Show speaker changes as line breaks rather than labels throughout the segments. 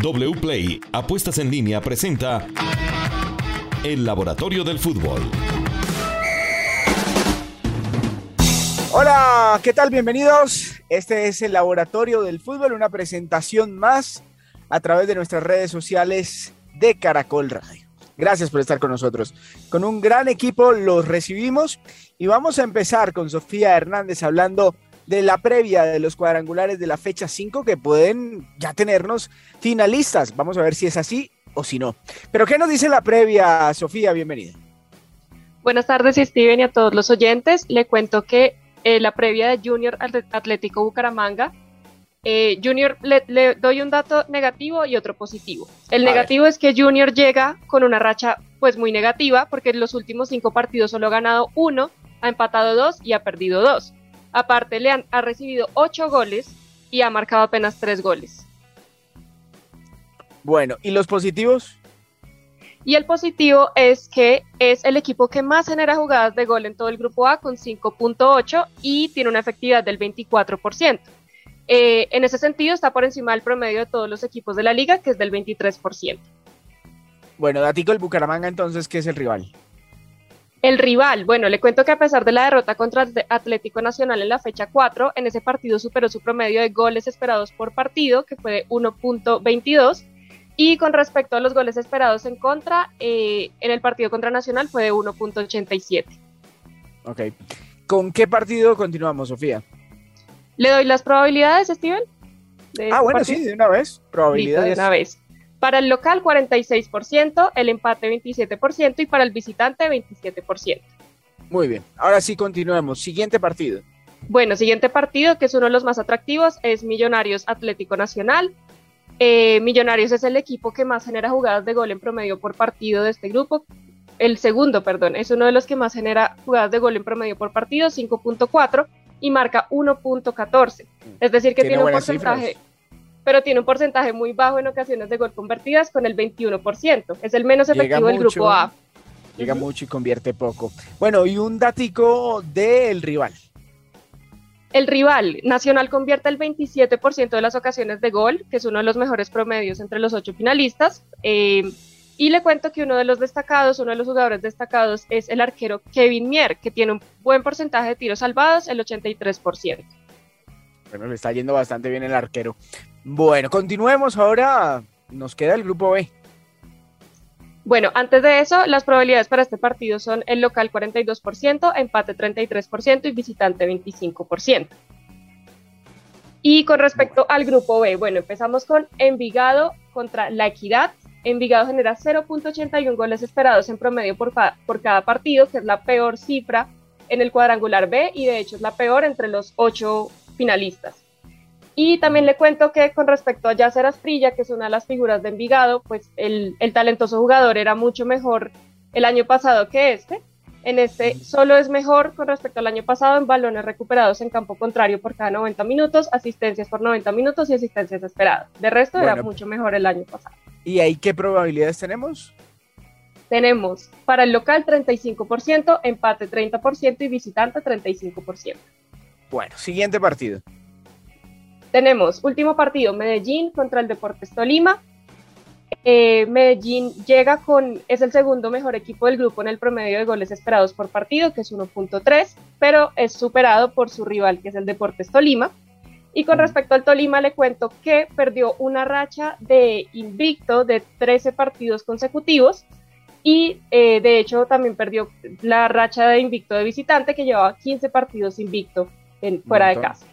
WPLAY Apuestas en línea presenta El Laboratorio del Fútbol.
Hola, ¿qué tal? Bienvenidos. Este es el Laboratorio del Fútbol, una presentación más a través de nuestras redes sociales de Caracol Radio. Gracias por estar con nosotros. Con un gran equipo los recibimos y vamos a empezar con Sofía Hernández hablando de la previa de los cuadrangulares de la fecha 5 que pueden ya tenernos finalistas. Vamos a ver si es así o si no. Pero ¿qué nos dice la previa, Sofía? Bienvenida.
Buenas tardes, Steven, y a todos los oyentes. Le cuento que eh, la previa de Junior Atlético Bucaramanga. Eh, Junior, le, doy un dato negativo y otro positivo. El negativo es que Junior llega con una racha pues muy negativa porque en los últimos cinco partidos solo ha ganado uno, ha empatado dos y ha perdido dos. Aparte, le han, ha recibido ocho goles y ha marcado apenas tres goles.
Bueno, ¿y los positivos?
Y el positivo es que es el equipo que más genera jugadas de gol en todo el grupo A con 5.8 y tiene una efectividad del 24%. Eh, en ese sentido está por encima del promedio de todos los equipos de la liga, que es del 23%.
Bueno, Datico, el Bucaramanga entonces, ¿qué es el rival?
El rival, bueno, le cuento que a pesar de la derrota contra Atlético Nacional en la fecha 4, en ese partido superó su promedio de goles esperados por partido, que fue de 1.22, y con respecto a los goles esperados en contra, eh, en el partido contra Nacional fue de 1.87.
Ok. ¿Con qué partido continuamos, Sofía?
¿Le doy las probabilidades, Steven?
ah, bueno, sí, de una vez. Probabilidades.
de una vez. Para el local 46%, el empate 27% y para el visitante 27%.
Muy bien, ahora sí continuemos. Siguiente partido.
Bueno, siguiente partido, que es uno de los más atractivos, es Millonarios Atlético Nacional. Eh, Millonarios es el equipo que más genera jugadas de gol en promedio por partido de este grupo. El segundo, perdón, es uno de los que más genera jugadas de gol en promedio por partido, 5.4, y marca 1.14. Es decir, que tiene un porcentaje pero tiene un porcentaje muy bajo en ocasiones de gol convertidas con el 21%. Es el menos efectivo del grupo A.
Llega mucho y convierte poco. Bueno, y un datico del rival.
El rival Nacional convierte el 27% de las ocasiones de gol, que es uno de los mejores promedios entre los ocho finalistas. Eh, y le cuento que uno de los destacados, uno de los jugadores destacados es el arquero Kevin Mier, que tiene un buen porcentaje de tiros salvados, el 83%.
Bueno, le está yendo bastante bien el arquero. Bueno, continuemos ahora. Nos queda el grupo B.
Bueno, antes de eso, las probabilidades para este partido son el local 42%, empate 33% y visitante 25%. Y con respecto al grupo B, bueno, empezamos con Envigado contra La Equidad. Envigado genera 0.81 goles esperados en promedio por, por cada partido, que es la peor cifra en el cuadrangular B y de hecho es la peor entre los ocho finalistas. Y también le cuento que con respecto a Yacer Asprilla, que es una de las figuras de Envigado, pues el, talentoso jugador era mucho mejor el año pasado que este. En este solo es mejor con respecto al año pasado en balones recuperados en campo contrario por cada 90 minutos, asistencias por 90 minutos y asistencias esperadas. De resto era mucho mejor el año pasado.
¿Y ahí qué probabilidades tenemos?
Tenemos para el local 35%, empate 30% y visitante 35%.
Bueno, siguiente partido.
Tenemos último partido, Medellín contra el Deportes Tolima. Eh, Medellín llega con, es el segundo mejor equipo del grupo en el promedio de goles esperados por partido, que es 1.3, pero es superado por su rival, que es el Deportes Tolima. Y con respecto al Tolima, le cuento que perdió una racha de invicto de 13 partidos consecutivos y eh, de hecho también perdió la racha de invicto de visitante, que llevaba 15 partidos invicto fuera de casa.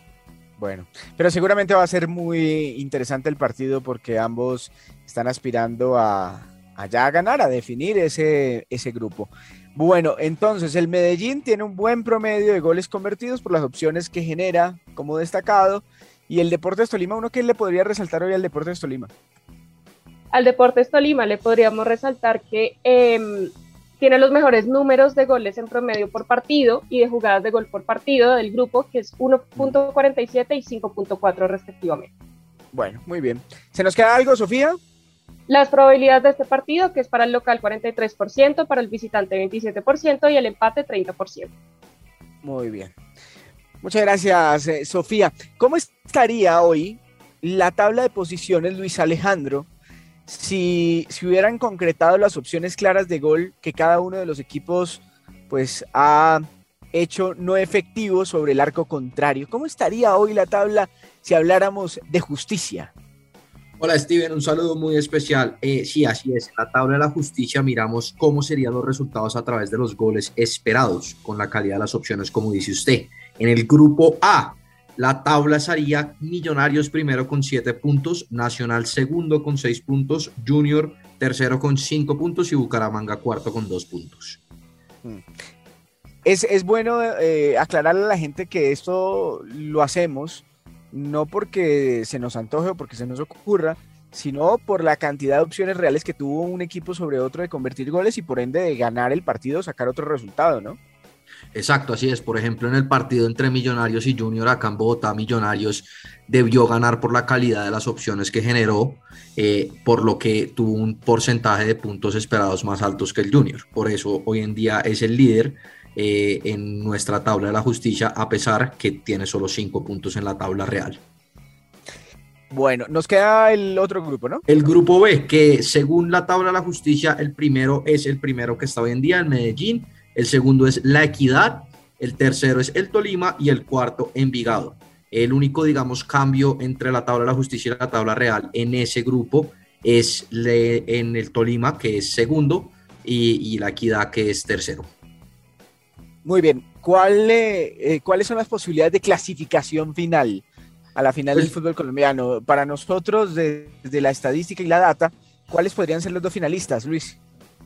Bueno, pero seguramente va a ser muy interesante el partido porque ambos están aspirando a, ya ganar, a definir ese, ese grupo. Bueno, entonces el Medellín tiene un buen promedio de goles convertidos por las opciones que genera como destacado. Y el Deportes Tolima, ¿uno qué le podría resaltar hoy al Deportes Tolima?
Al Deportes Tolima le podríamos resaltar que em, tiene los mejores números de goles en promedio por partido y de jugadas de gol por partido del grupo, que es 1.47 y 5.4 respectivamente.
Bueno, muy bien. ¿Se nos queda algo, Sofía?
Las probabilidades de este partido, que es para el local 43%, para el visitante 27% y el empate 30%.
Muy bien. Muchas gracias, eh, Sofía. ¿Cómo estaría hoy la tabla de posiciones, Luis Alejandro, si, si hubieran concretado las opciones claras de gol que cada uno de los equipos pues ha hecho no efectivo sobre el arco contrario. ¿Cómo estaría hoy la tabla si habláramos de justicia?
Hola Steven, un saludo muy especial. Eh, sí, así es. En la tabla de la justicia miramos cómo serían los resultados a través de los goles esperados, con la calidad de las opciones, como dice usted. En el grupo A, la tabla sería Millonarios primero con 7 puntos, Nacional segundo con 6 puntos, Junior tercero con 5 puntos y Bucaramanga cuarto con 2 puntos.
Mm. Es, bueno eh, aclararle a la gente que esto lo hacemos no porque se nos antoje o porque se nos ocurra, sino por la cantidad de opciones reales que tuvo un equipo sobre otro de convertir goles y por ende de ganar el partido, sacar otro resultado, ¿no?
Exacto, así es. Por ejemplo, en el partido entre Millonarios y Junior acá en Bogotá, Millonarios debió ganar por la calidad de las opciones que generó, eh, por lo que tuvo un porcentaje de puntos esperados más altos que el Junior. Por eso hoy en día es el líder eh, en nuestra tabla de la justicia, a pesar que tiene solo cinco puntos en la tabla real.
Bueno, nos queda el otro grupo, ¿no?
El grupo B, que según la tabla de la justicia, el primero es el primero que está hoy en día en Medellín, el segundo es La Equidad, el tercero es el Tolima y el cuarto Envigado. El único, digamos, cambio entre la tabla de la justicia y la tabla real en ese grupo es en el Tolima, que es segundo, y, y la Equidad, que es tercero.
Muy bien. ¿Cuál, eh, ¿Cuáles son las posibilidades de clasificación final a la final del pues fútbol colombiano? Para nosotros, desde la estadística y la data, ¿cuáles podrían ser los dos finalistas, Luis?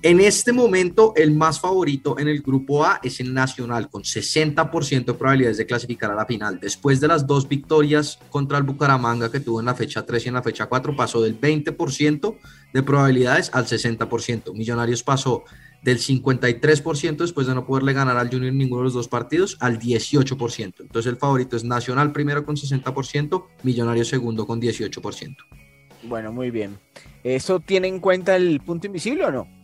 En este momento, el más favorito en el grupo A es el Nacional, con 60% de probabilidades de clasificar a la final. Después de las dos victorias contra el Bucaramanga que tuvo en la fecha 3 y en la fecha 4, pasó del 20% de probabilidades al 60%. Millonarios pasó del 53% después de no poderle ganar al Junior en ninguno de los dos partidos al 18%. Entonces el favorito es Nacional primero con 60%, Millonario segundo con 18%.
Bueno, muy bien. ¿Eso tiene en cuenta el punto invisible o no?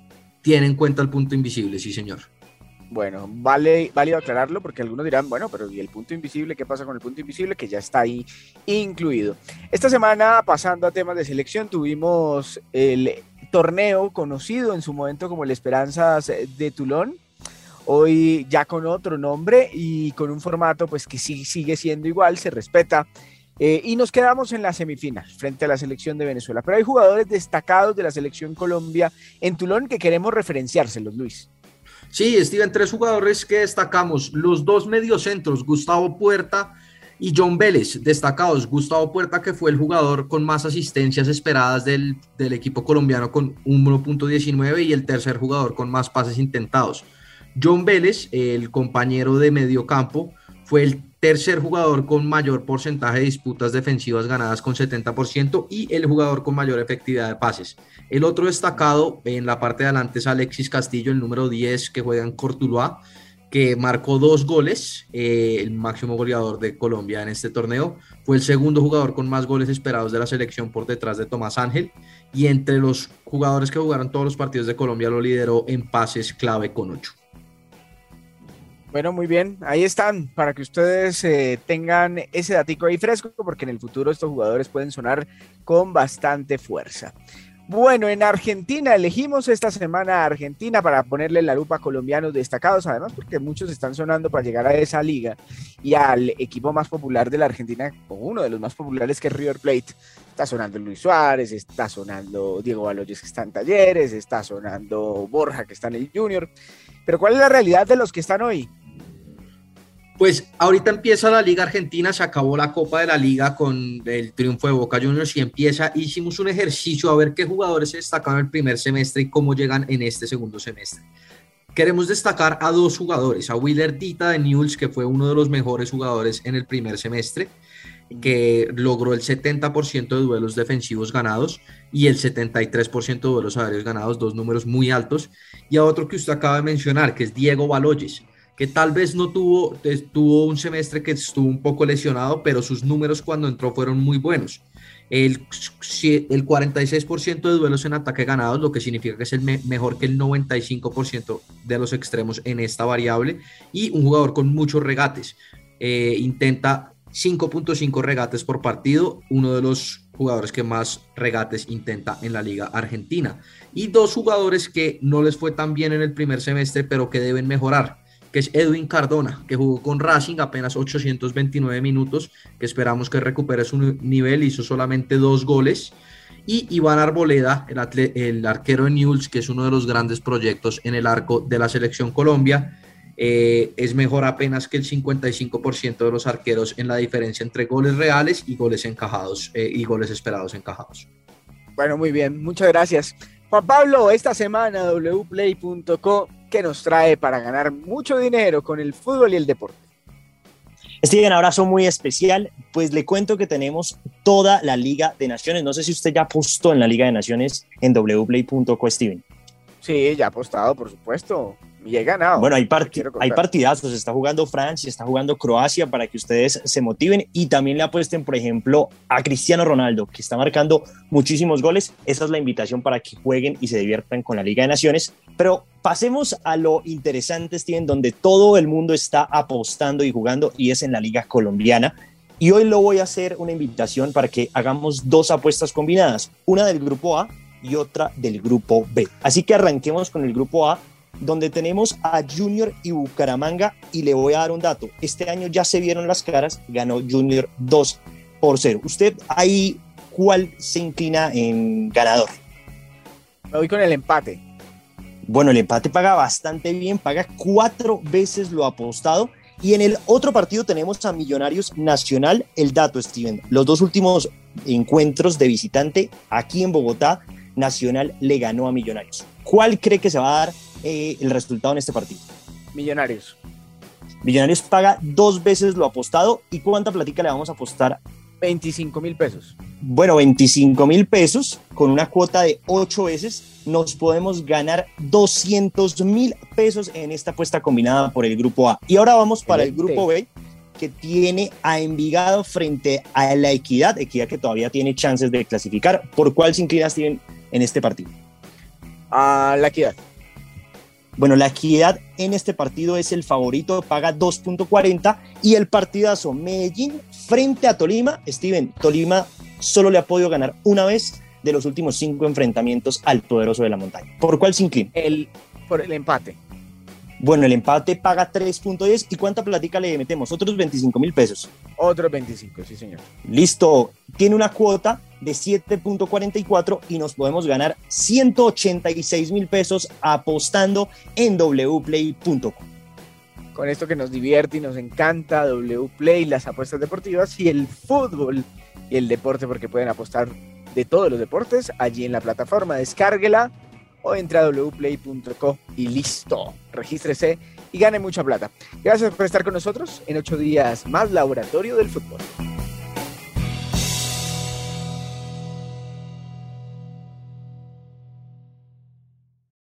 Tiene en cuenta el punto invisible, sí señor.
Bueno, vale, válido aclararlo porque algunos dirán, bueno, pero ¿y el punto invisible? ¿Qué pasa con el punto invisible? Que ya está ahí incluido. Esta semana, pasando a temas de selección, tuvimos el torneo conocido en su momento como el Esperanzas de Tulón, hoy ya con otro nombre y con un formato pues que sí sigue siendo igual, se respeta. Eh, y nos quedamos en la semifinal frente a la selección de Venezuela. Pero hay jugadores destacados de la selección Colombia en Tulón que queremos referenciárselos, Luis.
Sí, Steven, tres jugadores que destacamos. Los dos mediocentros, Gustavo Puerta y John Vélez, destacados. Gustavo Puerta, que fue el jugador con más asistencias esperadas del, equipo colombiano con 1.19 y el tercer jugador con más pases intentados. John Vélez, el compañero de medio campo, fue el tercer jugador con mayor porcentaje de disputas defensivas ganadas con 70% y el jugador con mayor efectividad de pases. El otro destacado en la parte de adelante es Alexis Castillo, el número 10 que juega en Cortuluá que marcó dos goles, eh, el máximo goleador de Colombia en este torneo. Fue el segundo jugador con más goles esperados de la selección por detrás de Tomás Ángel. Y entre los jugadores que jugaron todos los partidos de Colombia lo lideró en pases clave con ocho.
Bueno, muy bien. Ahí están para que ustedes eh, tengan ese datico ahí fresco, porque en el futuro estos jugadores pueden sonar con bastante fuerza. Bueno, en Argentina elegimos esta semana a Argentina para ponerle la lupa a colombianos destacados, además porque muchos están sonando para llegar a esa liga y al equipo más popular de la Argentina, o uno de los más populares que es River Plate. Está sonando Luis Suárez, está sonando Diego Baloyes que está en Talleres, está sonando Borja que está en el Junior. Pero ¿cuál es la realidad de los que están hoy?
Pues ahorita empieza la Liga Argentina, se acabó la Copa de la Liga con el triunfo de Boca Juniors y empieza, hicimos un ejercicio a ver qué jugadores se destacaron el primer semestre y cómo llegan en este segundo semestre. Queremos destacar a dos jugadores, a Willer Dita de Newell's, que fue uno de los mejores jugadores en el primer semestre, que logró el 70% de duelos defensivos ganados y el 73% de duelos aéreos ganados, dos números muy altos, y a otro que usted acaba de mencionar, que es Diego Baloyes que tal vez no tuvo, tuvo un semestre que estuvo un poco lesionado, pero sus números cuando entró fueron muy buenos. El, el 46% de duelos en ataque ganados, lo que significa que es el mejor que el 95% de los extremos en esta variable, y un jugador con muchos regates. Eh, intenta 5.5 regates por partido, uno de los jugadores que más regates intenta en la liga argentina. Y dos jugadores que no les fue tan bien en el primer semestre, pero que deben mejorar, que es Edwin Cardona, que jugó con Racing apenas 829 minutos, que esperamos que recupere su nivel, hizo solamente dos goles. Y Iván Arboleda, el, arquero de Newell's, que es uno de los grandes proyectos en el arco de la selección Colombia, eh, es mejor apenas que el 55% de los arqueros en la diferencia entre goles reales y goles encajados eh, y goles esperados encajados.
Bueno, muy bien, muchas gracias. Juan Pablo, esta semana wplay.co, ¿qué nos trae para ganar mucho dinero con el fútbol y el deporte?
Steven, abrazo muy especial. Pues le cuento que tenemos toda la Liga de Naciones. No sé si usted ya apostó en la Liga de Naciones en wplay.co, Steven.
Sí, ya apostado, por supuesto. Y he ganado.
Bueno, hay, hay partidazos. Está jugando Francia, está jugando Croacia para que ustedes se motiven y también le apuesten, por ejemplo, a Cristiano Ronaldo, que está marcando muchísimos goles. Esa es la invitación para que jueguen y se diviertan con la Liga de Naciones. Pero pasemos a lo interesante, Steven, donde todo el mundo está apostando y jugando y es en la Liga Colombiana. Y hoy lo voy a hacer una invitación para que hagamos dos apuestas combinadas, una del grupo A y otra del grupo B. Así que arranquemos con el grupo A donde tenemos a Junior y Bucaramanga y le voy a dar un dato. Este año ya se vieron las caras, ganó Junior 2 por 0. ¿Usted ahí cuál se inclina en ganador?
Me voy con el empate.
Bueno, el empate paga bastante bien, paga cuatro veces lo apostado. Y en el otro partido tenemos a Millonarios Nacional. El dato, Steven, los dos últimos encuentros de visitante aquí en Bogotá, Nacional le ganó a Millonarios. ¿Cuál cree que se va a dar eh, el resultado en este partido?
Millonarios.
Millonarios paga dos veces lo apostado. ¿Y cuánta platica le vamos a apostar?
25 mil pesos.
Bueno, 25 mil pesos con una cuota de ocho veces nos podemos ganar 200 mil pesos en esta apuesta combinada por el grupo A. Y ahora vamos para el grupo B que tiene a Envigado frente a la Equidad, Equidad que todavía tiene chances de clasificar. ¿Por cuál se inclina Steven en este partido?
A la Equidad.
Bueno, la equidad en este partido es el favorito, paga 2.40 y el partidazo Medellín frente a Tolima. Steven, Tolima solo le ha podido ganar una vez de los últimos cinco enfrentamientos al poderoso de la montaña. ¿Por cuál se inclina?
El, por el empate.
Bueno, el empate paga 3.10 y ¿cuánta platica le metemos? Otros 25 mil pesos.
Otros 25, sí señor.
Listo, tiene una cuota de 7.44 y nos podemos ganar 186 mil pesos apostando en wplay.com.
Con esto que nos divierte y nos encanta wplay, las apuestas deportivas y el fútbol y el deporte porque pueden apostar de todos los deportes allí en la plataforma. Descárguela o entre a wplay.co y listo. Regístrese y gane mucha plata. Gracias por estar con nosotros en ocho días más Laboratorio del Fútbol.